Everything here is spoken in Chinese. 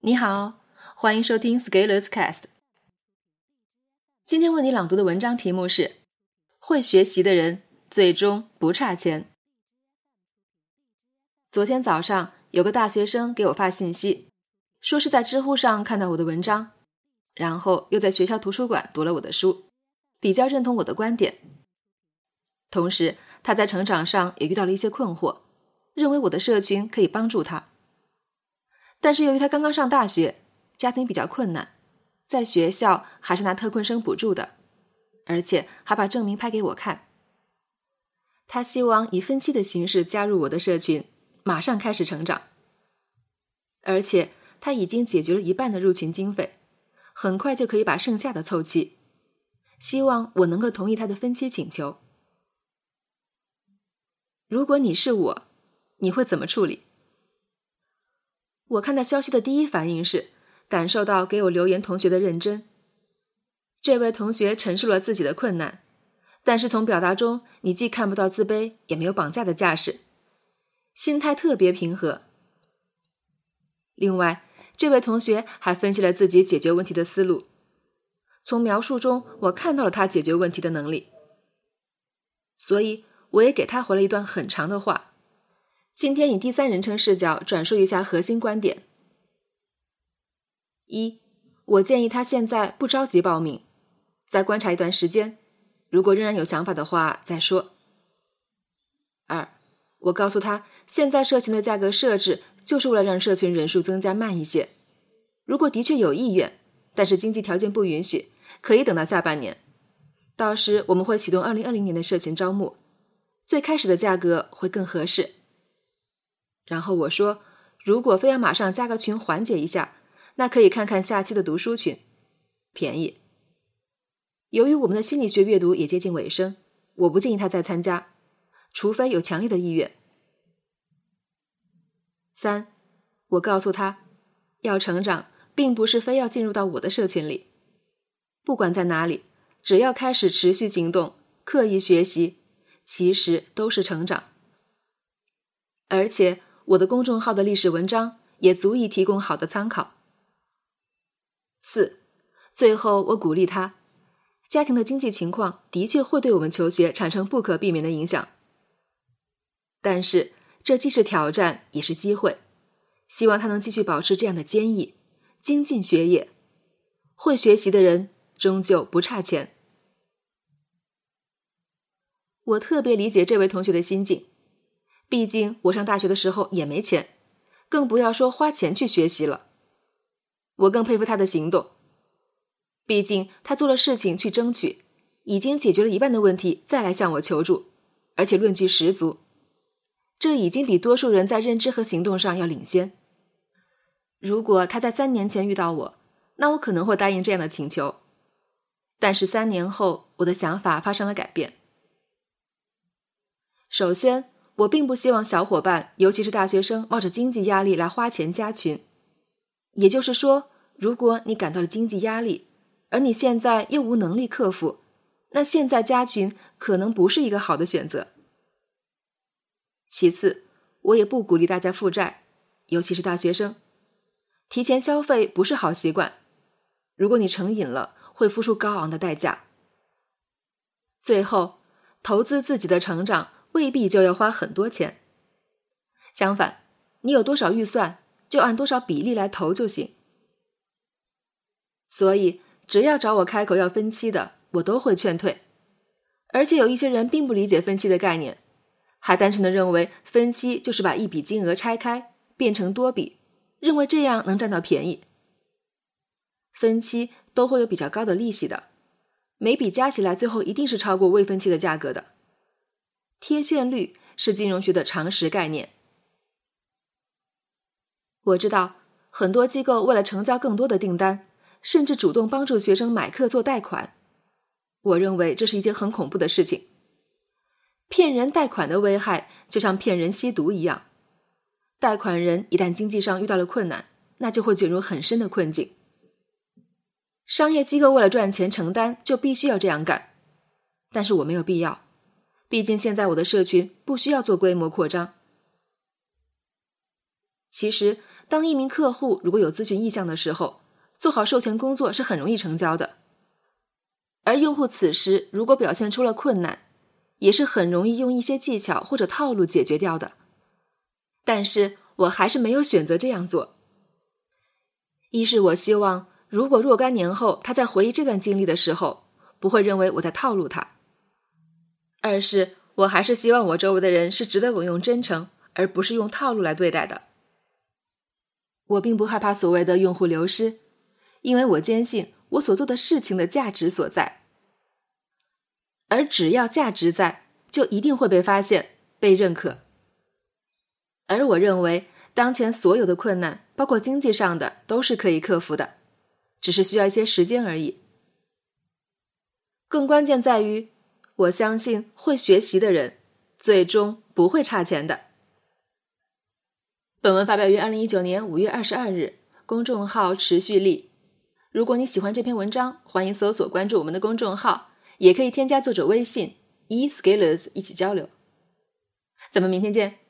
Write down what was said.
你好，欢迎收听 Scalers Cast。今天为你朗读的文章题目是：会学习的人最终不差钱。昨天早上有个大学生给我发信息，说是在知乎上看到我的文章，然后又在学校图书馆读了我的书，比较认同我的观点。同时，他在成长上也遇到了一些困惑，认为我的社群可以帮助他。但是由于他刚刚上大学，家庭比较困难，在学校还是拿特困生补助的，而且还把证明拍给我看。他希望以分期的形式加入我的社群，马上开始成长。而且他已经解决了一半的入群经费，很快就可以把剩下的凑齐。希望我能够同意他的分期请求。如果你是我，你会怎么处理？我看到消息的第一反应是感受到给我留言同学的认真。这位同学陈述了自己的困难，但是从表达中你既看不到自卑，也没有绑架的架势，心态特别平和。另外，这位同学还分析了自己解决问题的思路，从描述中我看到了他解决问题的能力，所以我也给他回了一段很长的话。今天以第三人称视角转述一下核心观点：一，我建议他现在不着急报名，再观察一段时间，如果仍然有想法的话再说。二，我告诉他，现在社群的价格设置就是为了让社群人数增加慢一些，如果的确有意愿，但是经济条件不允许，可以等到下半年，到时我们会启动二零二零年的社群招募，最开始的价格会更合适。然后我说，如果非要马上加个群缓解一下，那可以看看下期的读书群，便宜。由于我们的心理学阅读也接近尾声，我不建议他再参加，除非有强烈的意愿。三，我告诉他，要成长，并不是非要进入到我的社群里，不管在哪里，只要开始持续行动，刻意学习，其实都是成长，而且。我的公众号的历史文章也足以提供好的参考。四，最后我鼓励他，家庭的经济情况的确会对我们求学产生不可避免的影响，但是这既是挑战也是机会，希望他能继续保持这样的坚毅，精进学业。会学习的人终究不差钱。我特别理解这位同学的心境。毕竟我上大学的时候也没钱，更不要说花钱去学习了。我更佩服他的行动，毕竟他做了事情去争取，已经解决了一半的问题，再来向我求助，而且论据十足，这已经比多数人在认知和行动上要领先。如果他在三年前遇到我，那我可能会答应这样的请求，但是三年后我的想法发生了改变。首先。我并不希望小伙伴，尤其是大学生，冒着经济压力来花钱加群。也就是说，如果你感到了经济压力，而你现在又无能力克服，那现在加群可能不是一个好的选择。其次，我也不鼓励大家负债，尤其是大学生，提前消费不是好习惯。如果你成瘾了，会付出高昂的代价。最后，投资自己的成长。未必就要花很多钱，相反，你有多少预算，就按多少比例来投就行。所以，只要找我开口要分期的，我都会劝退。而且有一些人并不理解分期的概念，还单纯的认为分期就是把一笔金额拆开变成多笔，认为这样能占到便宜。分期都会有比较高的利息的，每笔加起来最后一定是超过未分期的价格的。贴现率是金融学的常识概念。我知道很多机构为了成交更多的订单，甚至主动帮助学生买课做贷款。我认为这是一件很恐怖的事情。骗人贷款的危害就像骗人吸毒一样，贷款人一旦经济上遇到了困难，那就会卷入很深的困境。商业机构为了赚钱承担，就必须要这样干，但是我没有必要。毕竟现在我的社群不需要做规模扩张。其实当一名客户如果有咨询意向的时候，做好授权工作是很容易成交的。而用户此时如果表现出了困难，也是很容易用一些技巧或者套路解决掉的。但是我还是没有选择这样做。一是我希望，如果若干年后他在回忆这段经历的时候，不会认为我在套路他；二是我还是希望我周围的人是值得我用真诚，而不是用套路来对待的。我并不害怕所谓的用户流失，因为我坚信我所做的事情的价值所在。而只要价值在，就一定会被发现、被认可。而我认为，当前所有的困难，包括经济上的，都是可以克服的，只是需要一些时间而已。更关键在于，我相信会学习的人，最终不会差钱的。本文发表于二零一九年五月二十二日，公众号持续力。如果你喜欢这篇文章，欢迎搜索关注我们的公众号，也可以添加作者微信 e scalers 一起交流。咱们明天见。